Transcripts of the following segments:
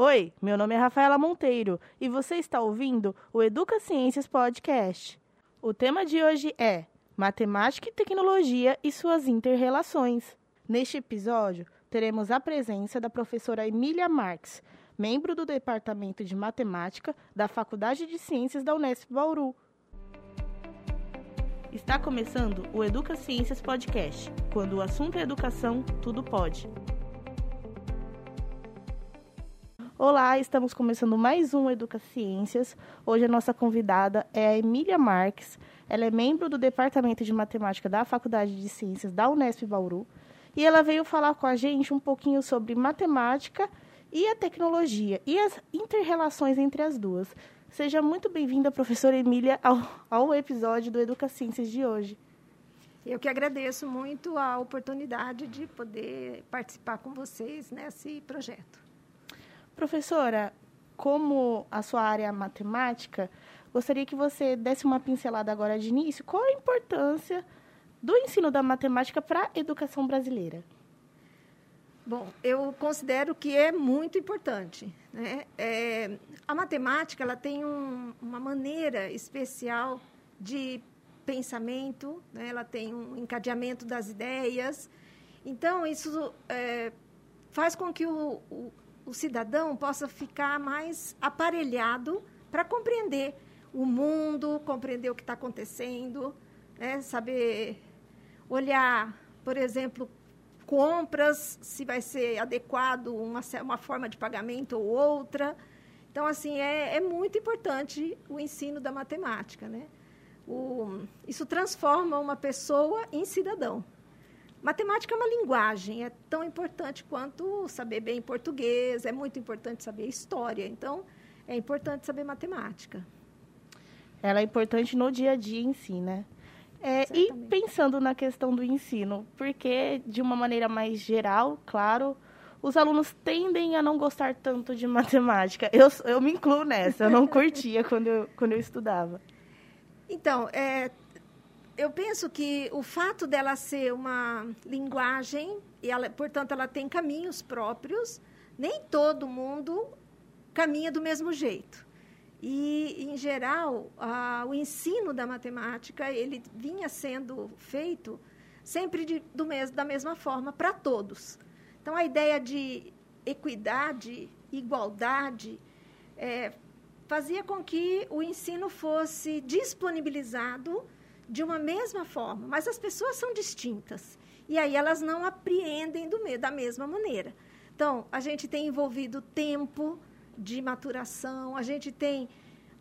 Oi, meu nome é Rafaela Monteiro e você está ouvindo o Educa Ciências Podcast. O tema de hoje é Matemática e Tecnologia e suas interrelações. Neste episódio, teremos a presença da professora Emília Marques, membro do Departamento de Matemática da Faculdade de Ciências da Unesp Bauru. Está começando o Educa Ciências Podcast. Quando o assunto é educação, tudo pode. Olá, estamos começando mais um Educa Ciências. Hoje a nossa convidada é a Emília Marques. Ela é membro do Departamento de Matemática da Faculdade de Ciências da Unesp Bauru. E ela veio falar com a gente um pouquinho sobre matemática e a tecnologia e as interrelações entre as duas. Seja muito bem-vinda, professora Emília, ao, ao episódio do Educa Ciências de hoje. Eu que agradeço muito a oportunidade de poder participar com vocês nesse projeto. Professora, como a sua área é matemática, gostaria que você desse uma pincelada agora de início. Qual a importância do ensino da matemática para a educação brasileira? Bom, eu considero que é muito importante. Né? É, a matemática ela tem um, uma maneira especial de pensamento, né? ela tem um encadeamento das ideias. Então, isso é, faz com que o, o o cidadão possa ficar mais aparelhado para compreender o mundo, compreender o que está acontecendo, né? saber olhar, por exemplo, compras, se vai ser adequado uma, uma forma de pagamento ou outra. Então, assim, é, é muito importante o ensino da matemática. Né? O, isso transforma uma pessoa em cidadão. Matemática é uma linguagem, é tão importante quanto saber bem português, é muito importante saber história. Então, é importante saber matemática. Ela é importante no dia a dia em si, né? É, e pensando na questão do ensino, porque, de uma maneira mais geral, claro, os alunos tendem a não gostar tanto de matemática. Eu, eu me incluo nessa, eu não curtia quando eu, quando eu estudava. Então, é, eu penso que o fato dela ser uma linguagem, e ela, portanto, ela tem caminhos próprios, nem todo mundo caminha do mesmo jeito. E, em geral, a, o ensino da matemática, ele vinha sendo feito sempre de, do mes, da mesma forma para todos. Então, a ideia de equidade, igualdade, é, fazia com que o ensino fosse disponibilizado de uma mesma forma, mas as pessoas são distintas. E aí elas não apreendem do, da mesma maneira. Então, a gente tem envolvido tempo de maturação, a gente tem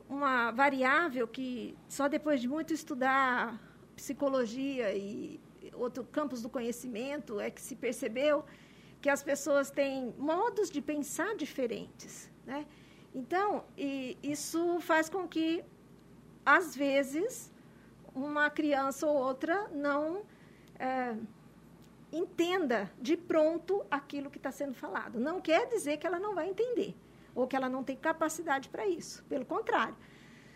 uma variável que só depois de muito estudar psicologia e outro campos do conhecimento é que se percebeu que as pessoas têm modos de pensar diferentes, né? Então, isso faz com que às vezes uma criança ou outra não é, entenda de pronto aquilo que está sendo falado. Não quer dizer que ela não vai entender ou que ela não tem capacidade para isso. Pelo contrário,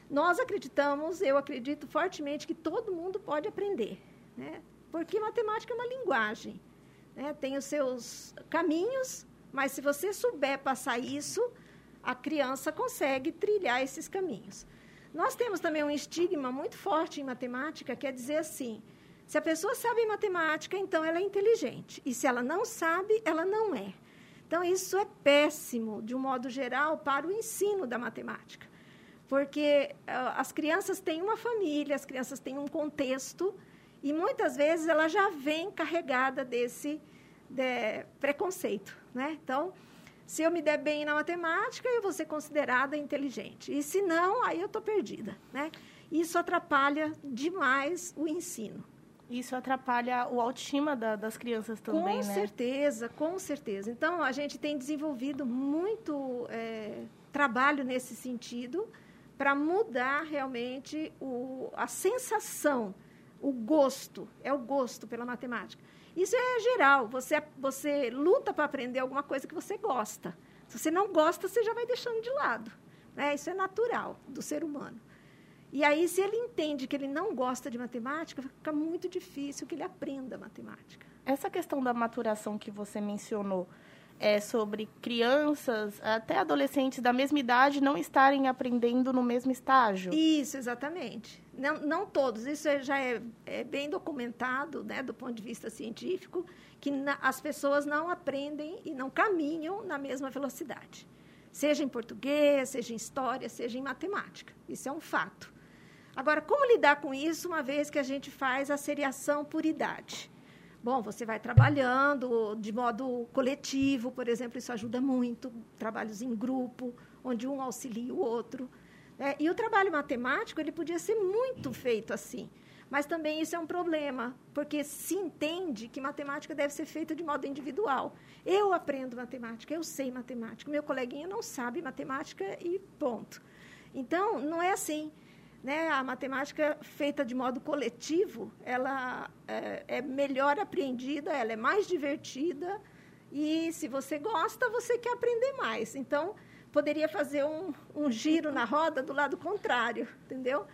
nós acreditamos, eu acredito fortemente que todo mundo pode aprender, né? porque matemática é uma linguagem, né? tem os seus caminhos, mas se você souber passar isso, a criança consegue trilhar esses caminhos. Nós temos também um estigma muito forte em matemática, que é dizer assim: se a pessoa sabe matemática, então ela é inteligente. E se ela não sabe, ela não é. Então, isso é péssimo, de um modo geral, para o ensino da matemática. Porque uh, as crianças têm uma família, as crianças têm um contexto, e muitas vezes ela já vem carregada desse de, preconceito. Né? Então, se eu me der bem na matemática, eu vou ser considerada inteligente. E se não, aí eu estou perdida. Né? Isso atrapalha demais o ensino. Isso atrapalha o autoestima da, das crianças também, com né? Com certeza, com certeza. Então, a gente tem desenvolvido muito é, trabalho nesse sentido para mudar realmente o, a sensação, o gosto, é o gosto pela matemática. Isso é geral. Você, você luta para aprender alguma coisa que você gosta. Se você não gosta, você já vai deixando de lado. Né? Isso é natural do ser humano. E aí, se ele entende que ele não gosta de matemática, fica muito difícil que ele aprenda matemática. Essa questão da maturação que você mencionou, é sobre crianças, até adolescentes da mesma idade, não estarem aprendendo no mesmo estágio. Isso, exatamente. Não, não todos, isso é, já é, é, bem documentado, né, do ponto de vista científico, que na, as pessoas não aprendem e não caminham na mesma velocidade. Seja em português, seja em história, seja em matemática. Isso é um fato. Agora, como lidar com isso uma vez que a gente faz a seriação por idade? Bom, você vai trabalhando de modo coletivo, por exemplo, isso ajuda muito. Trabalhos em grupo, onde um auxilia o outro. É, e o trabalho matemático ele podia ser muito feito assim. Mas também isso é um problema, porque se entende que matemática deve ser feita de modo individual. Eu aprendo matemática, eu sei matemática, meu coleguinha não sabe matemática e ponto. Então, não é assim. Né? A matemática feita de modo coletivo, ela é, é melhor apreendida, ela é mais divertida e se você gosta, você quer aprender mais. Então, poderia fazer um, um giro na roda do lado contrário, entendeu?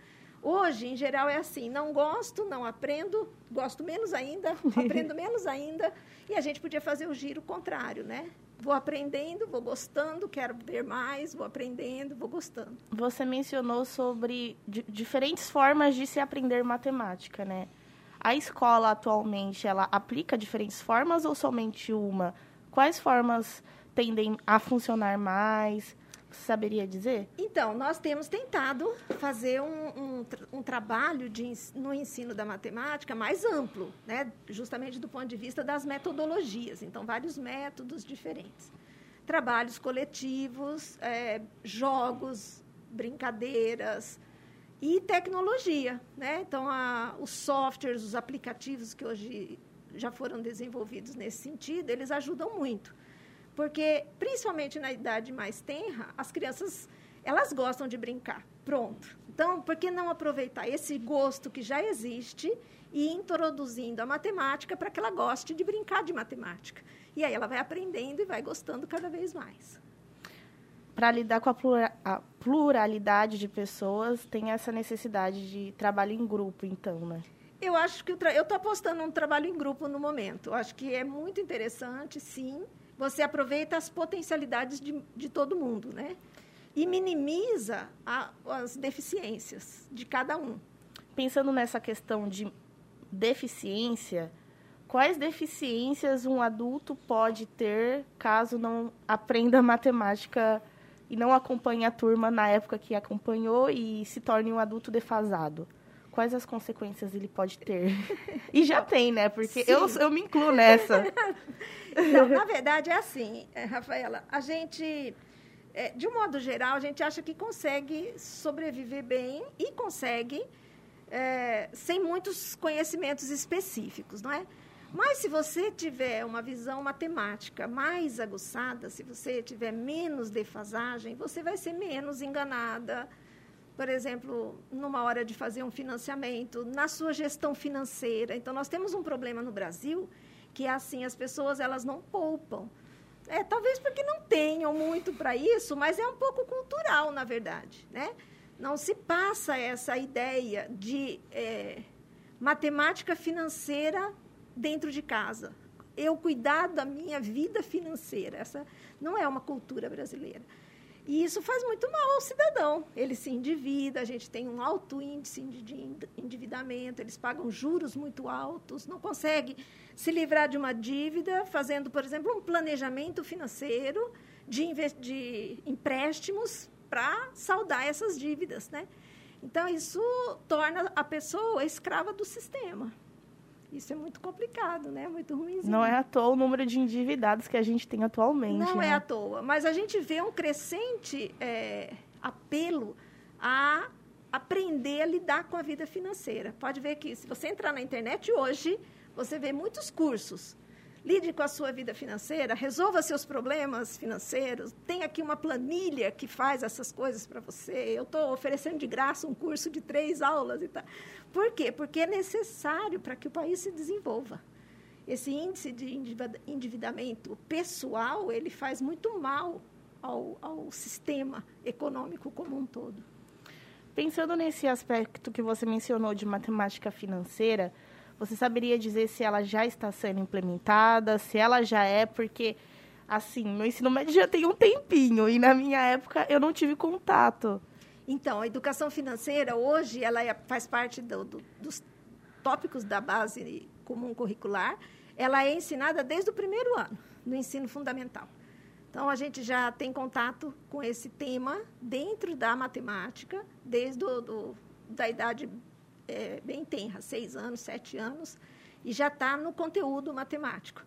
Hoje, em geral, é assim: não gosto, não aprendo, gosto menos ainda, aprendo menos ainda, e a gente podia fazer o giro contrário, né? Vou aprendendo, vou gostando, quero ver mais, vou aprendendo, vou gostando. Você mencionou sobre diferentes formas de se aprender matemática, né? A escola atualmente, ela aplica diferentes formas ou somente uma? Quais formas tendem a funcionar mais? Saberia dizer? Então, nós temos tentado fazer um, um, um, trabalho de, no ensino da matemática mais amplo, né? justamente do ponto de vista das metodologias. Então, vários métodos diferentes. Trabalhos coletivos, é, jogos, brincadeiras e tecnologia. Né? Então, a, os softwares, os aplicativos que hoje já foram desenvolvidos nesse sentido, eles ajudam muito. Porque, principalmente na idade mais tenra, as crianças, elas gostam de brincar. Pronto. Então, por que não aproveitar esse gosto que já existe e introduzindo a matemática para que ela goste de brincar de matemática? E aí ela vai aprendendo e vai gostando cada vez mais. Para lidar com a, plura a pluralidade de pessoas, tem essa necessidade de trabalho em grupo, então, né? Eu acho que eu estou apostando um trabalho em grupo no momento. Eu acho que é muito interessante, sim você aproveita as potencialidades de, de todo mundo, né? E minimiza a, as deficiências de cada um. Pensando nessa questão de deficiência, quais deficiências um adulto pode ter caso não aprenda matemática e não acompanhe a turma na época que acompanhou e se torne um adulto defasado? Quais as consequências ele pode ter? E já tem, né? Porque eu, eu me incluo nessa. Não, na verdade, é assim, é, Rafaela. A gente, é, de um modo geral, a gente acha que consegue sobreviver bem e consegue é, sem muitos conhecimentos específicos, não é? Mas se você tiver uma visão matemática mais aguçada, se você tiver menos defasagem, você vai ser menos enganada, por exemplo, numa hora de fazer um financiamento, na sua gestão financeira. Então, nós temos um problema no Brasil que é assim, as pessoas elas não poupam. É, talvez porque não tenham muito para isso, mas é um pouco cultural, na verdade. Né? Não se passa essa ideia de é, matemática financeira dentro de casa. Eu cuidar da minha vida financeira. Essa não é uma cultura brasileira. E isso faz muito mal ao cidadão. Ele se endivida, a gente tem um alto índice de endividamento, eles pagam juros muito altos, não consegue se livrar de uma dívida fazendo, por exemplo, um planejamento financeiro de, de empréstimos para saldar essas dívidas. Né? Então, isso torna a pessoa escrava do sistema. Isso é muito complicado, né? Muito ruim. Não é à toa o número de endividados que a gente tem atualmente. Não né? é à toa, mas a gente vê um crescente é, apelo a aprender a lidar com a vida financeira. Pode ver que se você entrar na internet hoje, você vê muitos cursos lide com a sua vida financeira, resolva seus problemas financeiros. Tem aqui uma planilha que faz essas coisas para você. Eu estou oferecendo de graça um curso de três aulas e tal. Por quê? Porque é necessário para que o país se desenvolva. Esse índice de endividamento pessoal, ele faz muito mal ao, ao sistema econômico como um todo. Pensando nesse aspecto que você mencionou de matemática financeira, você saberia dizer se ela já está sendo implementada, se ela já é, porque Assim, meu ensino médio já tem um tempinho e na minha época eu não tive contato. Então, a educação financeira hoje ela é, faz parte do, do, dos tópicos da base comum curricular. Ela é ensinada desde o primeiro ano no ensino fundamental. Então, a gente já tem contato com esse tema dentro da matemática, desde do, do da idade é, bem tenra, seis anos, sete anos, e já está no conteúdo matemático.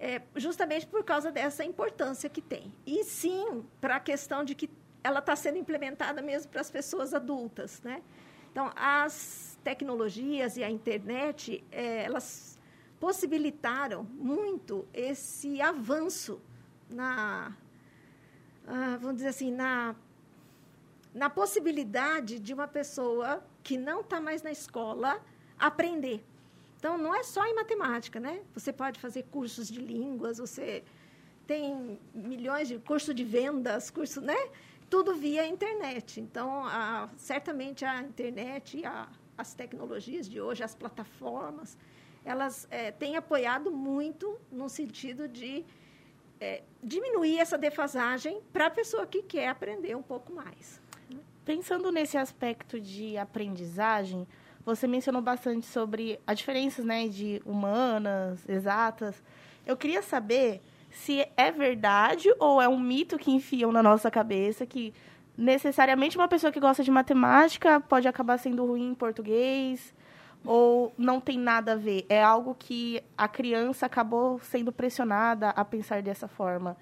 É, justamente por causa dessa importância que tem. E sim, para a questão de que ela está sendo implementada mesmo para as pessoas adultas. Né? Então, as tecnologias e a internet, é, elas possibilitaram muito esse avanço na, ah, vamos dizer assim, na, na possibilidade de uma pessoa que não está mais na escola aprender. Então, não é só em matemática, né? Você pode fazer cursos de línguas, você tem milhões de cursos de vendas, cursos, né? Tudo via internet. Então, a, certamente a internet, a, as tecnologias de hoje, as plataformas, elas é, têm apoiado muito no sentido de é, diminuir essa defasagem para a pessoa que quer aprender um pouco mais. Pensando nesse aspecto de aprendizagem, você mencionou bastante sobre as diferenças né, de humanas, exatas. Eu queria saber se é verdade ou é um mito que enfiam na nossa cabeça que necessariamente uma pessoa que gosta de matemática pode acabar sendo ruim em português ou não tem nada a ver? É algo que a criança acabou sendo pressionada a pensar dessa forma.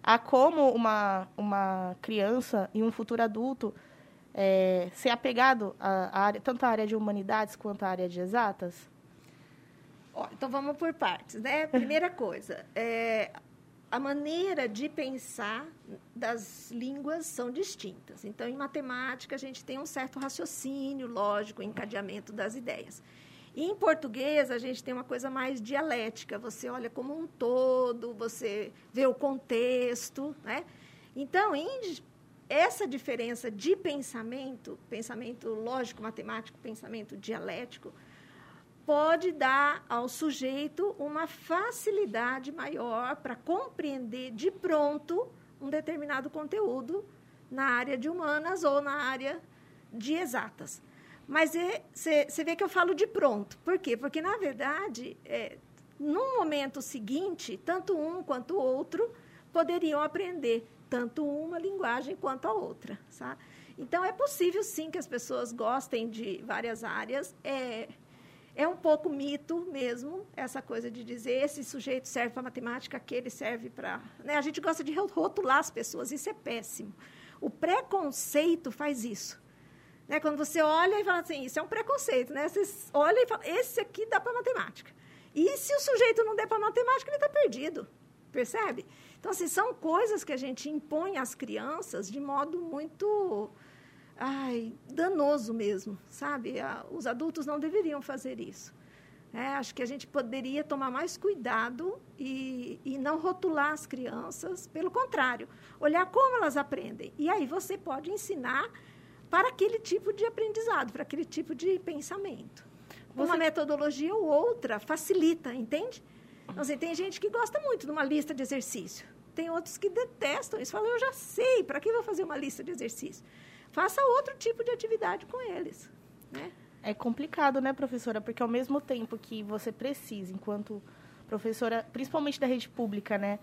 Há como uma, uma criança e um futuro adulto é, ser apegado à área, tanto à área de humanidades quanto à área de exatas? Ó, então vamos por partes, né? Primeira coisa, é, a maneira de pensar das línguas são distintas. Então, em matemática, a gente tem um certo raciocínio lógico, encadeamento das ideias. E em português, a gente tem uma coisa mais dialética. Você olha como um todo, você vê o contexto, né? Então, em essa diferença de pensamento, pensamento lógico, matemático, pensamento dialético, pode dar ao sujeito uma facilidade maior para compreender de pronto um determinado conteúdo na área de humanas ou na área de exatas. Mas você é, vê que eu falo de pronto. Por quê? Porque, na verdade, é, no momento seguinte, tanto um quanto o outro poderiam aprender tanto uma linguagem quanto a outra, sabe? Então, é possível, sim, que as pessoas gostem de várias áreas. É, é um pouco mito mesmo, essa coisa de dizer esse sujeito serve para matemática, aquele serve para... Né? A gente gosta de rotular as pessoas, isso é péssimo. O preconceito faz isso. Né? Quando você olha e fala assim, isso é um preconceito, né? Você olha e fala, esse aqui dá para matemática. E se o sujeito não der para matemática, ele está perdido. Percebe? Então, assim, são coisas que a gente impõe às crianças de modo muito ai, danoso mesmo, sabe? Os adultos não deveriam fazer isso. É, acho que a gente poderia tomar mais cuidado e, e não rotular as crianças. Pelo contrário, olhar como elas aprendem. E aí você pode ensinar para aquele tipo de aprendizado, para aquele tipo de pensamento. Você... Uma metodologia ou outra facilita, entende? Então, assim, tem gente que gosta muito de uma lista de exercício. Tem outros que detestam isso. Falam, eu já sei, para que vou fazer uma lista de exercício? Faça outro tipo de atividade com eles. Né? É complicado, né, professora? Porque ao mesmo tempo que você precisa, enquanto professora, principalmente da rede pública, né,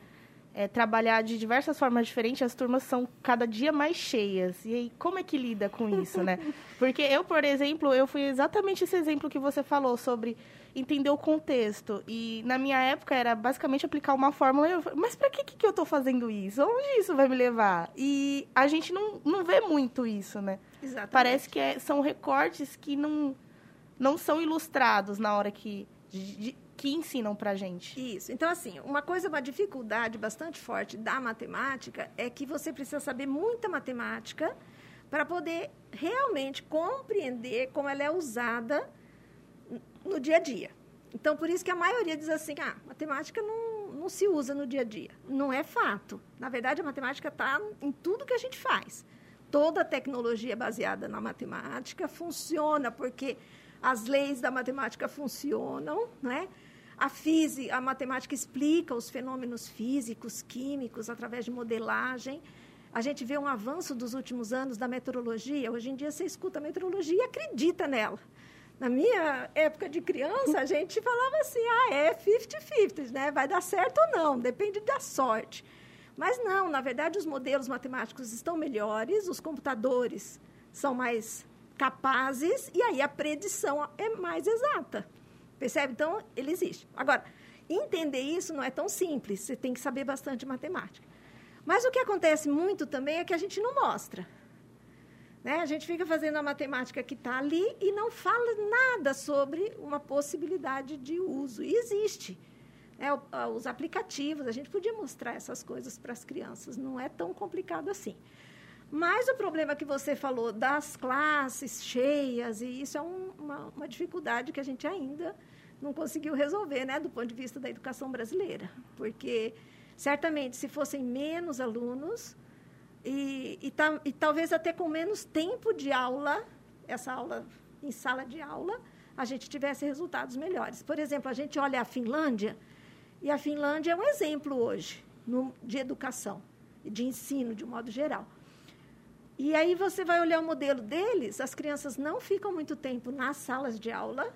é, trabalhar de diversas formas diferentes, as turmas são cada dia mais cheias. E aí, como é que lida com isso, né? Porque eu, por exemplo, eu fui exatamente esse exemplo que você falou sobre entender o contexto. E na minha época era basicamente aplicar uma fórmula. Eu, mas para que, que eu estou fazendo isso? Onde isso vai me levar? E a gente não, não vê muito isso, né? Exatamente. Parece que é, são recortes que não, não são ilustrados na hora que. De, que ensinam para gente. Isso. Então, assim, uma coisa, uma dificuldade bastante forte da matemática é que você precisa saber muita matemática para poder realmente compreender como ela é usada no dia a dia. Então, por isso que a maioria diz assim, ah, matemática não, não se usa no dia a dia. Não é fato. Na verdade, a matemática está em tudo que a gente faz. Toda tecnologia baseada na matemática funciona porque as leis da matemática funcionam, né? A física, a matemática explica os fenômenos físicos, químicos, através de modelagem. A gente vê um avanço dos últimos anos da meteorologia. Hoje em dia, você escuta a meteorologia e acredita nela. Na minha época de criança, a gente falava assim, ah, é 50-50, né? Vai dar certo ou não, depende da sorte. Mas não, na verdade, os modelos matemáticos estão melhores, os computadores são mais capazes, e aí a predição é mais exata. Percebe? Então, ele existe. Agora, entender isso não é tão simples, você tem que saber bastante matemática. Mas o que acontece muito também é que a gente não mostra. Né? A gente fica fazendo a matemática que está ali e não fala nada sobre uma possibilidade de uso. E existe. É, os aplicativos, a gente podia mostrar essas coisas para as crianças, não é tão complicado assim. Mas o problema que você falou das classes cheias, e isso é um, uma, uma dificuldade que a gente ainda não conseguiu resolver, né, do ponto de vista da educação brasileira. Porque, certamente, se fossem menos alunos, e, e, ta, e talvez até com menos tempo de aula, essa aula em sala de aula, a gente tivesse resultados melhores. Por exemplo, a gente olha a Finlândia, e a Finlândia é um exemplo hoje no, de educação, de ensino, de modo geral. E aí você vai olhar o modelo deles, as crianças não ficam muito tempo nas salas de aula,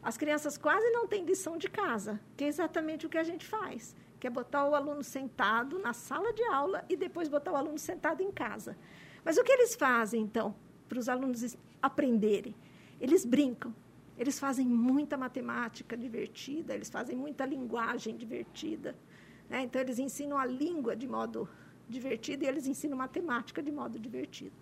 as crianças quase não têm lição de casa, que é exatamente o que a gente faz, que é botar o aluno sentado na sala de aula e depois botar o aluno sentado em casa. Mas o que eles fazem, então, para os alunos aprenderem? Eles brincam, eles fazem muita matemática divertida, eles fazem muita linguagem divertida. Né? Então, eles ensinam a língua de modo divertido e eles ensinam matemática de modo divertido.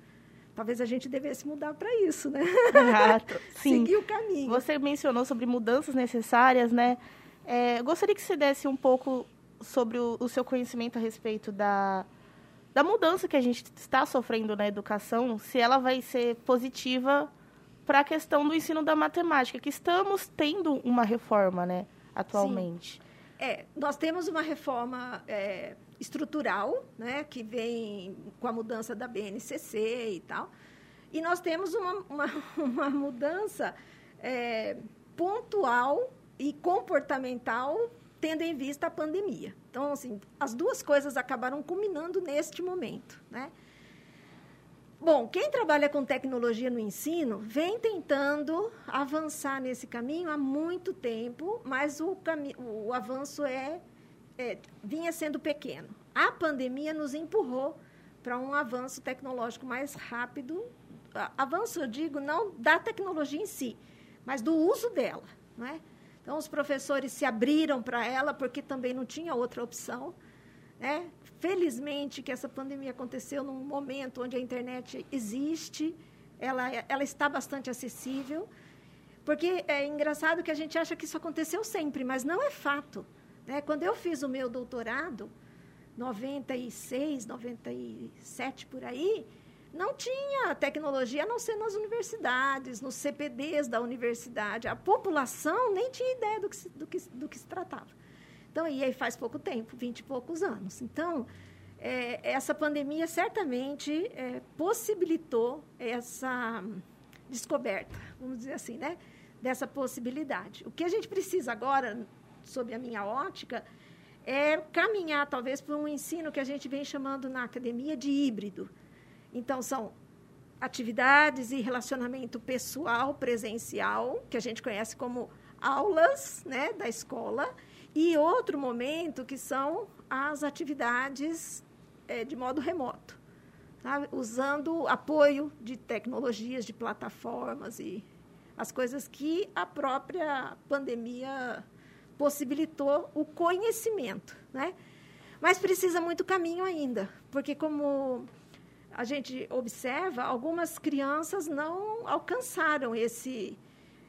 Talvez a gente devesse mudar para isso, né? Exato. Sim. Seguir o caminho. Você mencionou sobre mudanças necessárias, né? É, gostaria que você desse um pouco sobre o, o, seu conhecimento a respeito da, da mudança que a gente está sofrendo na educação, se ela vai ser positiva para a questão do ensino da matemática, que estamos tendo uma reforma, né, atualmente. Sim. É, nós temos uma reforma é, estrutural, né, que vem com a mudança da BNCC e tal. E nós temos uma, uma, uma mudança é, pontual e comportamental, tendo em vista a pandemia. Então, assim, as duas coisas acabaram culminando neste momento, né? Bom, quem trabalha com tecnologia no ensino vem tentando avançar nesse caminho há muito tempo, mas o, o avanço é é, vinha sendo pequeno. A pandemia nos empurrou para um avanço tecnológico mais rápido. Avanço, eu digo, não da tecnologia em si, mas do uso dela. Não é? Então, os professores se abriram para ela porque também não tinha outra opção. Né? Felizmente que essa pandemia aconteceu num momento onde a internet existe, ela, ela está bastante acessível. Porque é engraçado que a gente acha que isso aconteceu sempre, mas não é fato. Né? Quando eu fiz o meu doutorado, 96, 97 por aí, não tinha tecnologia a não ser nas universidades, nos CPDs da universidade. A população nem tinha ideia do que se, do que, do que se tratava. Então, e aí faz pouco tempo, 20 e poucos anos. Então, é, essa pandemia certamente é, possibilitou essa descoberta, vamos dizer assim, né? dessa possibilidade. O que a gente precisa agora, sob a minha ótica, é caminhar talvez para um ensino que a gente vem chamando na academia de híbrido. Então, são atividades e relacionamento pessoal, presencial, que a gente conhece como aulas né, da escola, e outro momento que são as atividades é, de modo remoto, tá? usando apoio de tecnologias, de plataformas e as coisas que a própria pandemia possibilitou o conhecimento, né? Mas precisa muito caminho ainda, porque como a gente observa, algumas crianças não alcançaram esse,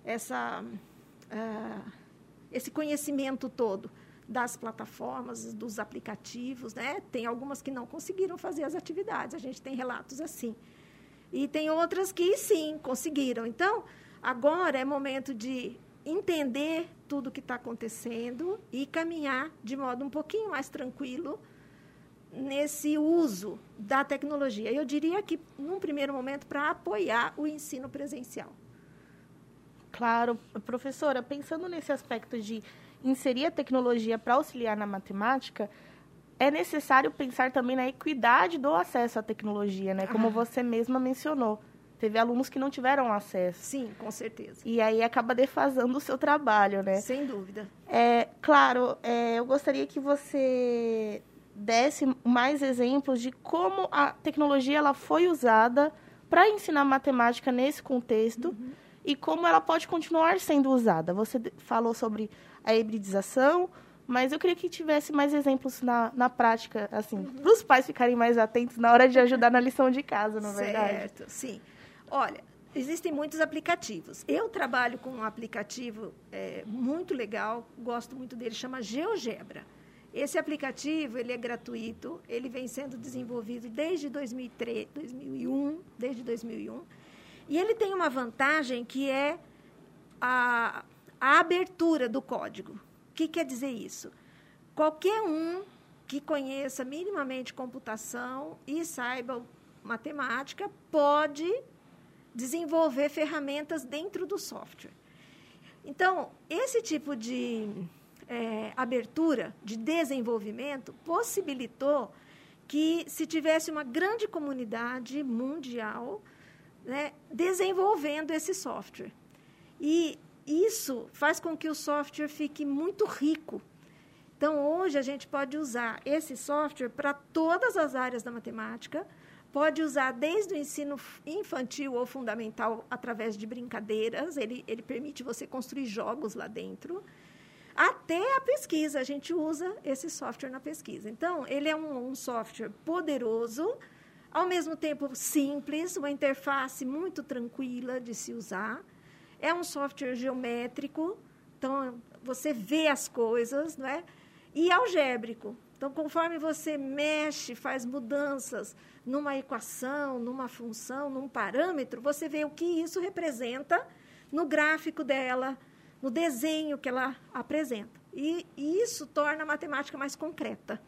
essa, uh, esse conhecimento todo das plataformas, dos aplicativos, né? Tem algumas que não conseguiram fazer as atividades, a gente tem relatos assim. E tem outras que sim, conseguiram. Então, agora é momento de entender tudo o que está acontecendo e caminhar de modo um pouquinho mais tranquilo nesse uso da tecnologia. Eu diria que, num primeiro momento, para apoiar o ensino presencial. Claro, professora, pensando nesse aspecto de inserir a tecnologia para auxiliar na matemática, é necessário pensar também na equidade do acesso à tecnologia, né? Como ah. você mesma mencionou. Teve alunos que não tiveram acesso. Sim, com certeza. E aí acaba defasando o seu trabalho, né? Sem dúvida. É, claro, é, eu gostaria que você desse mais exemplos de como a tecnologia ela foi usada para ensinar matemática nesse contexto uhum. e como ela pode continuar sendo usada. Você falou sobre a hibridização, mas eu queria que tivesse mais exemplos na, na prática, assim, uhum. para os pais ficarem mais atentos na hora de ajudar na lição de casa, não é verdade? Certo, sim. Olha, existem muitos aplicativos. Eu trabalho com um aplicativo é, muito legal, gosto muito dele, chama GeoGebra. Esse aplicativo ele é gratuito, ele vem sendo desenvolvido desde 2003, 2001, desde 2001, e ele tem uma vantagem que é a, a abertura do código. O que quer dizer isso? Qualquer um que conheça minimamente computação e saiba matemática pode desenvolver ferramentas dentro do software. Então, esse tipo de é, abertura, de desenvolvimento, possibilitou que se tivesse uma grande comunidade mundial né, desenvolvendo esse software. E isso faz com que o software fique muito rico. Então, hoje, a gente pode usar esse software para todas as áreas da matemática, pode usar desde o ensino infantil ou fundamental através de brincadeiras, ele, ele permite você construir jogos lá dentro, até a pesquisa, a gente usa esse software na pesquisa. Então, ele é um, um software poderoso, ao mesmo tempo simples, uma interface muito tranquila de se usar. É um software geométrico, então você vê as coisas, não é? E algébrico. Então, conforme você mexe, faz mudanças numa equação, numa função, num parâmetro, você vê o que isso representa no gráfico dela, no desenho que ela apresenta. E, e isso torna a matemática mais concreta.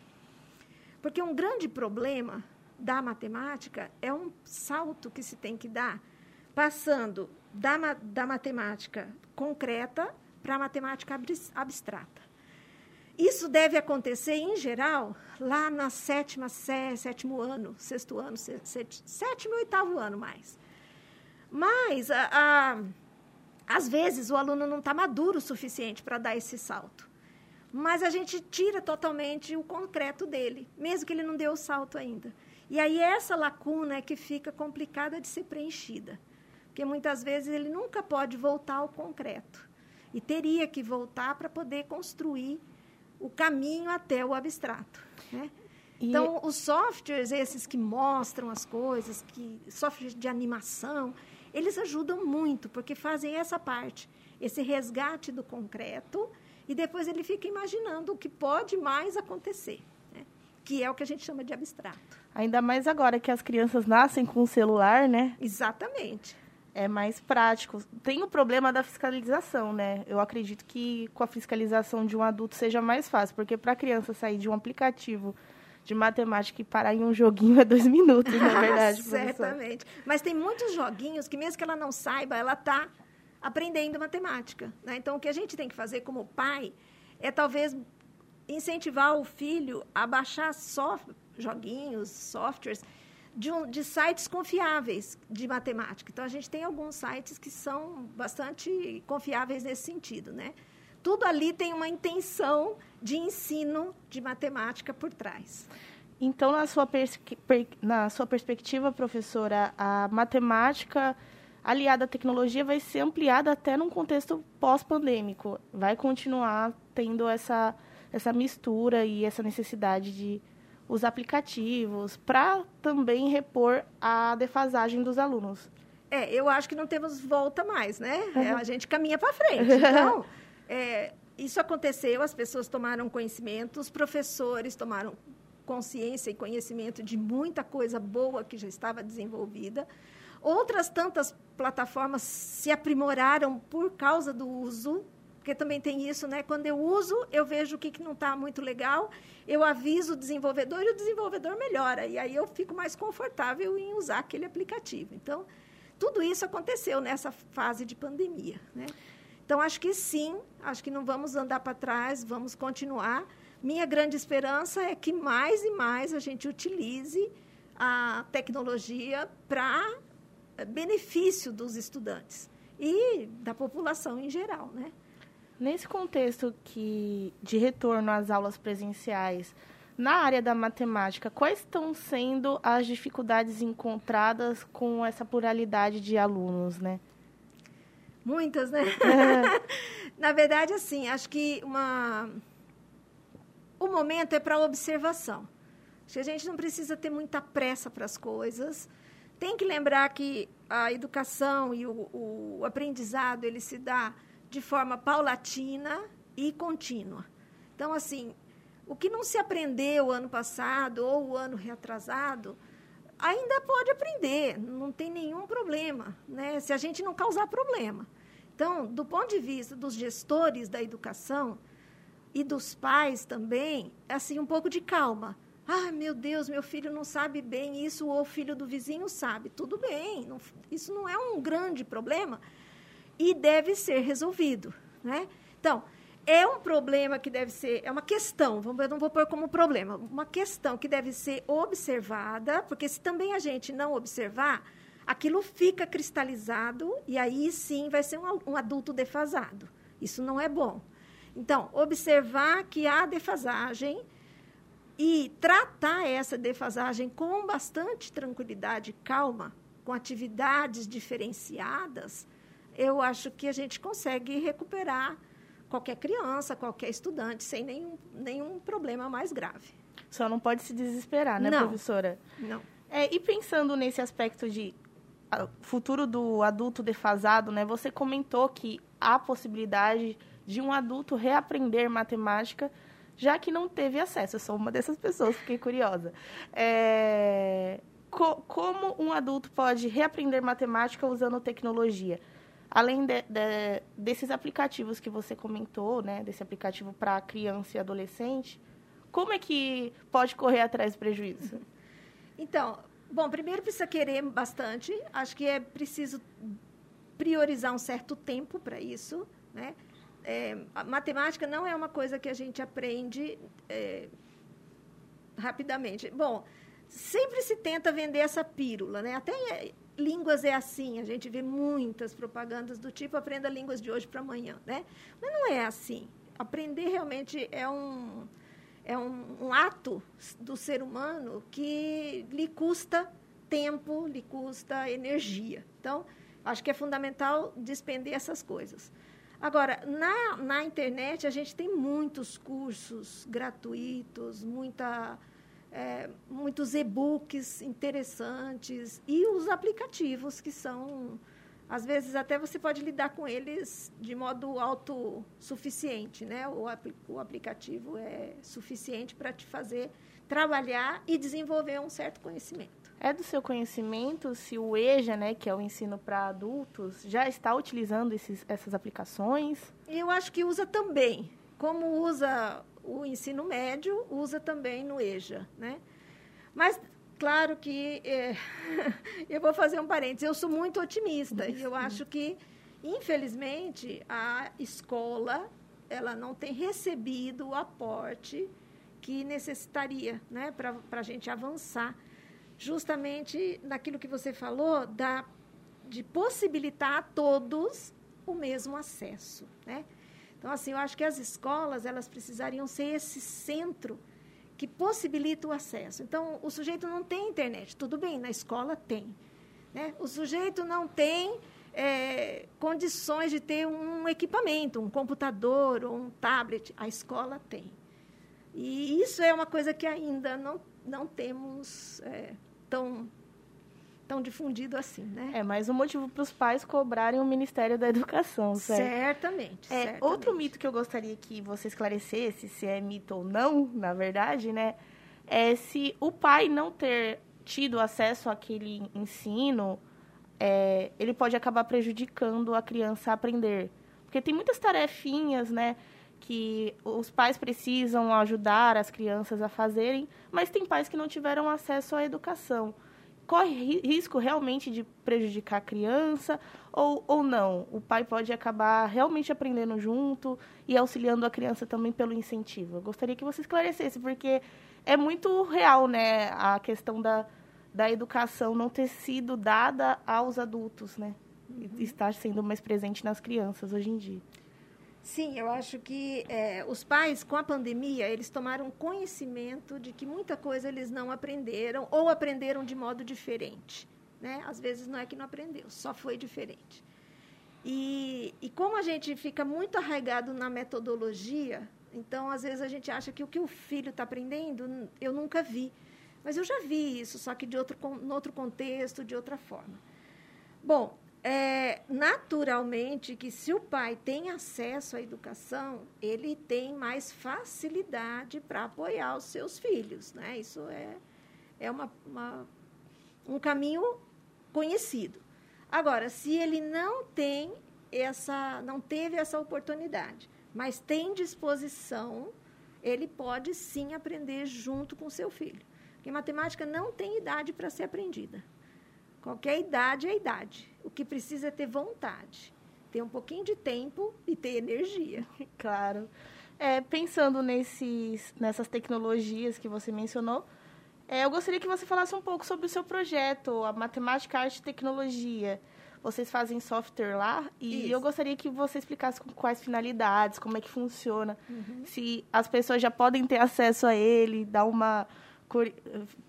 Porque um grande problema da matemática é um salto que se tem que dar, passando da, da matemática concreta para a matemática abstrata. Isso deve acontecer, em geral, lá na sétima, sé, sétimo ano, sexto ano, sé, sétimo e oitavo ano mais. Mas, a, a, às vezes, o aluno não está maduro o suficiente para dar esse salto. Mas a gente tira totalmente o concreto dele, mesmo que ele não dê o salto ainda. E aí essa lacuna é que fica complicada de ser preenchida. Porque muitas vezes ele nunca pode voltar ao concreto. E teria que voltar para poder construir o caminho até o abstrato. Né? E... Então, os softwares, esses que mostram as coisas, que softwares de animação, eles ajudam muito, porque fazem essa parte, esse resgate do concreto, e depois ele fica imaginando o que pode mais acontecer, né? que é o que a gente chama de abstrato. Ainda mais agora que as crianças nascem com o celular, né? Exatamente é mais prático. Tem o problema da fiscalização, né? Eu acredito que com a fiscalização de um adulto seja mais fácil, porque para a criança sair de um aplicativo de matemática e parar em um joguinho é dois minutos, na é verdade, Certamente. Mas tem muitos joguinhos que, mesmo que ela não saiba, ela está aprendendo matemática. Né? Então, o que a gente tem que fazer como pai é talvez incentivar o filho a baixar soft, joguinhos, softwares de, um, de, sites confiáveis de matemática. Então, a gente tem alguns sites que são bastante confiáveis nesse sentido, né? Tudo ali tem uma intenção de ensino de matemática por trás. Então, na sua, na sua perspectiva, professora, a matemática aliada à tecnologia vai ser ampliada até num contexto pós-pandêmico. Vai continuar tendo essa, essa mistura e essa necessidade de os aplicativos, para também repor a defasagem dos alunos. É, eu acho que não temos volta mais, né? É, a gente caminha para frente. Então, é, isso aconteceu, as pessoas tomaram conhecimento, os professores tomaram consciência e conhecimento de muita coisa boa que já estava desenvolvida. Outras tantas plataformas se aprimoraram por causa do uso porque também tem isso, né? Quando eu uso, eu vejo o que, que não está muito legal, eu aviso o desenvolvedor e o desenvolvedor melhora. E aí eu fico mais confortável em usar aquele aplicativo. Então, tudo isso aconteceu nessa fase de pandemia, né? Então, acho que sim, acho que não vamos andar para trás, vamos continuar. Minha grande esperança é que mais e mais a gente utilize a tecnologia para benefício dos estudantes e da população em geral, né? Nesse contexto que de retorno às aulas presenciais, na área da matemática, quais estão sendo as dificuldades encontradas com essa pluralidade de alunos, né? Muitas, né? Na verdade, assim, acho que uma... o momento é para observação. Acho que a gente não precisa ter muita pressa para as coisas. Tem que lembrar que a educação e o, o aprendizado ele se dá de forma paulatina e contínua. Então, assim, o que não se aprendeu ano passado ou o ano retrasado, ainda pode aprender, não tem nenhum problema, né? se a gente não causar problema. Então, do ponto de vista dos gestores da educação e dos pais também, é assim, um pouco de calma. Ah, meu Deus, meu filho não sabe bem isso, ou o filho do vizinho sabe. Tudo bem, não, isso não é um grande problema e deve ser resolvido. Né? Então, é um problema que deve ser, é uma questão, eu não vou pôr como problema, uma questão que deve ser observada, porque se também a gente não observar, aquilo fica cristalizado e aí sim vai ser um, um adulto defasado. Isso não é bom. Então, observar que há defasagem e tratar essa defasagem com bastante tranquilidade e calma, com atividades diferenciadas, eu acho que a gente consegue recuperar qualquer criança, qualquer estudante, sem nenhum, nenhum problema mais grave. Só não pode se desesperar, né, não, professora? Não. É, e pensando nesse aspecto de futuro do adulto defasado, né? Você comentou que há possibilidade de um adulto reaprender matemática, já que não teve acesso. Eu sou uma dessas pessoas, fiquei curiosa. É, co como um adulto pode reaprender matemática usando tecnologia? Além de, de, desses aplicativos que você comentou, né, desse aplicativo para criança e adolescente, como é que pode correr atrás do prejuízo? Então, bom, primeiro precisa querer bastante. Acho que é preciso priorizar um certo tempo para isso, né? É, matemática não é uma coisa que a gente aprende é, rapidamente. Bom, sempre se tenta vender essa pílula, né? Até línguas é assim, a gente vê muitas propagandas do tipo aprenda línguas de hoje para amanhã, né? Mas não é assim. Aprender realmente é um é um, um, ato do ser humano que lhe custa tempo, lhe custa energia. Então, acho que é fundamental despender essas coisas. Agora, na, na internet, a gente tem muitos cursos gratuitos, muita é, muitos e-books interessantes e os aplicativos que são às vezes até você pode lidar com eles de modo autossuficiente, né? O, apl o aplicativo é suficiente para te fazer trabalhar e desenvolver um certo conhecimento. É do seu conhecimento se o EJA, né, que é o ensino para adultos, já está utilizando esses, essas aplicações? Eu acho que usa também. Como usa o ensino médio usa também no EJA, né? Mas claro que é, eu vou fazer um parênteses. Eu sou muito otimista e eu acho que, infelizmente, a escola ela não tem recebido o aporte que necessitaria, né, para a gente avançar, justamente naquilo que você falou da de possibilitar a todos o mesmo acesso, né? Então, assim, eu acho que as escolas, elas precisariam ser esse centro que possibilita o acesso. Então, o sujeito não tem internet. Tudo bem, na escola tem. Né? O sujeito não tem é, condições de ter um equipamento, um computador ou um tablet. A escola tem. E isso é uma coisa que ainda não, não temos é, tão tão difundido assim, né? É mais um motivo para os pais cobrarem o Ministério da Educação, certo? Certamente, é, certamente. Outro mito que eu gostaria que você esclarecesse, se é mito ou não, na verdade, né? É se o pai não ter tido acesso àquele ensino, é, ele pode acabar prejudicando a criança a aprender. Porque tem muitas tarefinhas, né? que os pais precisam ajudar as crianças a fazerem, mas tem pais que não tiveram acesso à educação. Corre risco realmente de prejudicar a criança ou, ou não? O pai pode acabar realmente aprendendo junto e auxiliando a criança também pelo incentivo. Eu gostaria que você esclarecesse, porque é muito real né, a questão da, da educação não ter sido dada aos adultos, né? Uhum. Estar sendo mais presente nas crianças hoje em dia. Sim, eu acho que é, os pais, com a pandemia, eles tomaram conhecimento de que muita coisa eles não aprenderam ou aprenderam de modo diferente. Né? Às vezes não é que não aprendeu, só foi diferente. E, e como a gente fica muito arraigado na metodologia, então às vezes a gente acha que o que o filho está aprendendo eu nunca vi. Mas eu já vi isso, só que de outro, em outro contexto, de outra forma. Bom, é, naturalmente que se o pai tem acesso à educação, ele tem mais facilidade para apoiar os seus filhos, né? Isso é, é uma, uma, um caminho conhecido. Agora, se ele não tem essa, não teve essa oportunidade, mas tem disposição, ele pode sim aprender junto com seu filho. Porque matemática não tem idade para ser aprendida. Qualquer idade é idade. O que precisa é ter vontade, ter um pouquinho de tempo e ter energia. Claro. É, pensando nesses, nessas tecnologias que você mencionou, é, eu gostaria que você falasse um pouco sobre o seu projeto, a Matemática, Arte e Tecnologia. Vocês fazem software lá e Isso. eu gostaria que você explicasse com quais finalidades, como é que funciona, uhum. se as pessoas já podem ter acesso a ele, dar uma,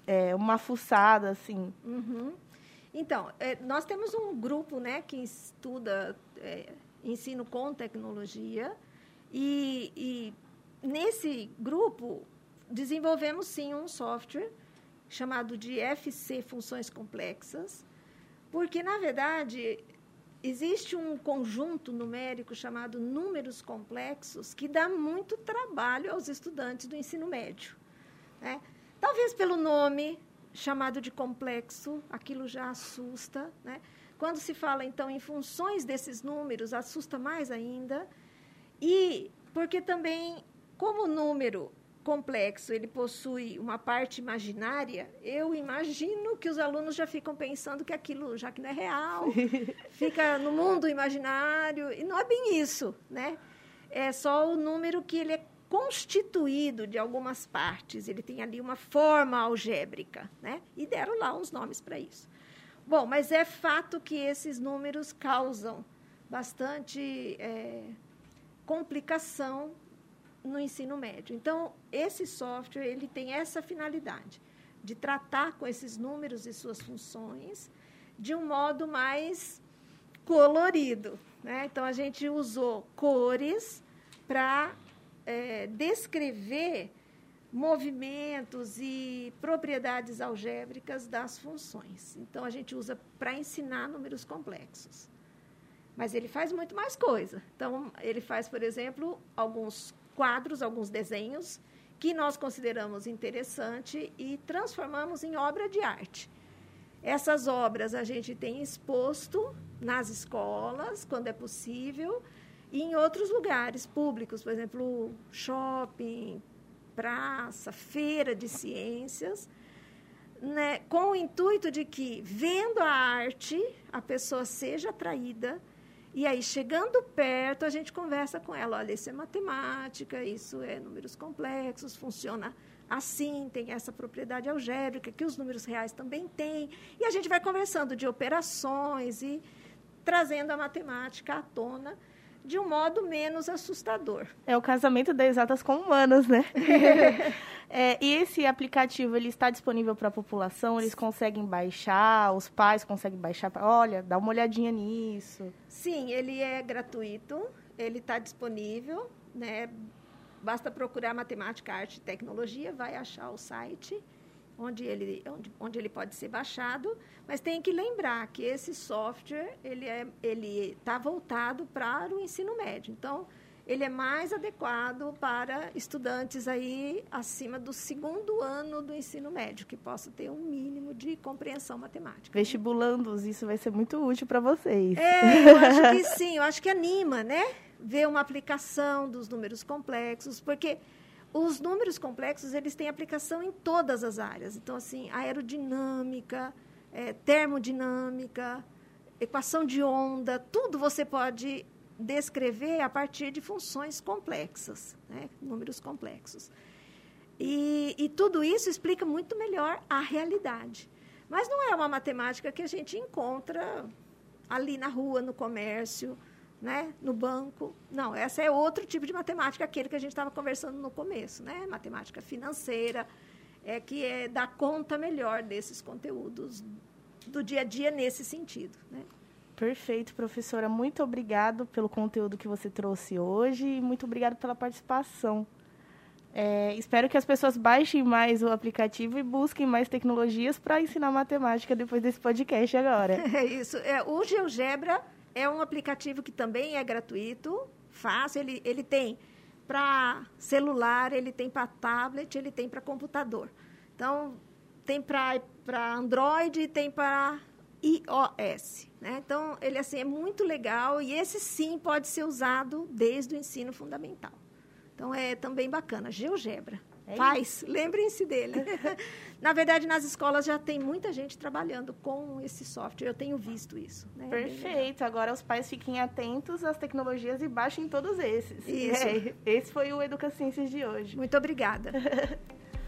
é, uma fuçada, assim. Uhum. Então, é, nós temos um grupo né, que estuda é, ensino com tecnologia e, e, nesse grupo desenvolvemos sim um software chamado de FC Funções Complexas, porque, na verdade, existe um conjunto numérico chamado números complexos que dá muito trabalho aos estudantes do ensino médio. Né? Talvez pelo nome, chamado de complexo, aquilo já assusta. Né? Quando se fala, então, em funções desses números, assusta mais ainda. E porque também, como o número complexo ele possui uma parte imaginária, eu imagino que os alunos já ficam pensando que aquilo, já que não é real, fica no mundo imaginário, e não é bem isso, né? É só o número que ele é constituído de algumas partes, ele tem ali uma forma algébrica, né? E deram lá uns nomes para isso. Bom, mas é fato que esses números causam bastante é, complicação no ensino médio. Então, esse software ele tem essa finalidade de tratar com esses números e suas funções de um modo mais colorido. Né? Então, a gente usou cores para é, descrever movimentos e propriedades algébricas das funções. Então, a gente usa para ensinar números complexos. Mas ele faz muito mais coisa. Então, ele faz, por exemplo, alguns quadros, alguns desenhos que nós consideramos interessante e transformamos em obra de arte. Essas obras a gente tem exposto nas escolas, quando é possível, e em outros lugares públicos, por exemplo, shopping, praça, feira de ciências, né, com o intuito de que, vendo a arte, a pessoa seja atraída, e aí, chegando perto, a gente conversa com ela, olha, isso é matemática, isso é números complexos, funciona assim, tem essa propriedade algébrica, que os números reais também têm, e a gente vai conversando de operações e trazendo a matemática à tona, de um modo menos assustador. É o casamento das exatas com humanas, né? é, e esse aplicativo ele está disponível para a população? Eles conseguem baixar? Os pais conseguem baixar? Olha, dá uma olhadinha nisso. Sim, ele é gratuito. Ele está disponível, né? Basta procurar matemática, arte e tecnologia, vai achar o site onde ele, onde, onde ele pode ser baixado, mas tem que lembrar que esse software ele é, ele está voltado para o ensino médio. Então, ele é mais adequado para estudantes aí acima do segundo ano do ensino médio, que possa ter um mínimo de compreensão matemática. Vestibulandos, isso vai ser muito útil para vocês. É, eu acho que sim, eu acho que anima, né? Ver uma aplicação dos números complexos, porque os números complexos, eles têm aplicação em todas as áreas. Então, assim, aerodinâmica, é, termodinâmica, equação de onda, tudo você pode descrever a partir de funções complexas, né? números complexos. E, e tudo isso explica muito melhor a realidade. Mas não é uma matemática que a gente encontra ali na rua, no comércio, né? no banco. Não, essa é outro tipo de matemática, aquele que a gente estava conversando no começo, né? matemática financeira, é que é dar conta melhor desses conteúdos do dia a dia nesse sentido. Né? Perfeito, professora. Muito obrigado pelo conteúdo que você trouxe hoje e muito obrigado pela participação. É, espero que as pessoas baixem mais o aplicativo e busquem mais tecnologias para ensinar matemática depois desse podcast agora. É isso. É, o GeoGebra é um aplicativo que também é gratuito, fácil. Ele, ele tem para celular, ele tem para tablet, ele tem para computador. Então, tem para Android e tem para iOS. Né? Então, ele assim, é muito legal e esse sim pode ser usado desde o ensino fundamental. Então, é também bacana. GeoGebra. É Pais, lembrem-se dele. Na verdade, nas escolas já tem muita gente trabalhando com esse software. Eu tenho visto isso. Né? Perfeito. Agora os pais fiquem atentos às tecnologias e baixem todos esses. Isso. É, esse foi o Educaciências de hoje. Muito obrigada.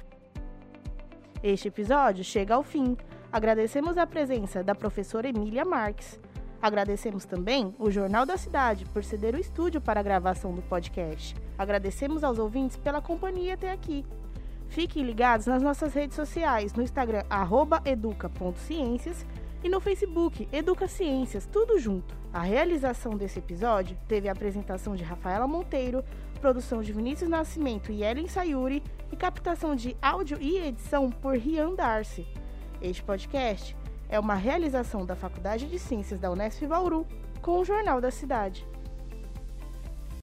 este episódio chega ao fim. Agradecemos a presença da professora Emília Marques. Agradecemos também o Jornal da Cidade por ceder o estúdio para a gravação do podcast. Agradecemos aos ouvintes pela companhia até aqui. Fiquem ligados nas nossas redes sociais, no Instagram educa.ciências e no Facebook Educa Ciências, tudo junto. A realização desse episódio teve a apresentação de Rafaela Monteiro, produção de Vinícius Nascimento e Ellen Sayuri e captação de áudio e edição por Rian Darcy. Este podcast é uma realização da Faculdade de Ciências da Unesp Bauru com o Jornal da Cidade.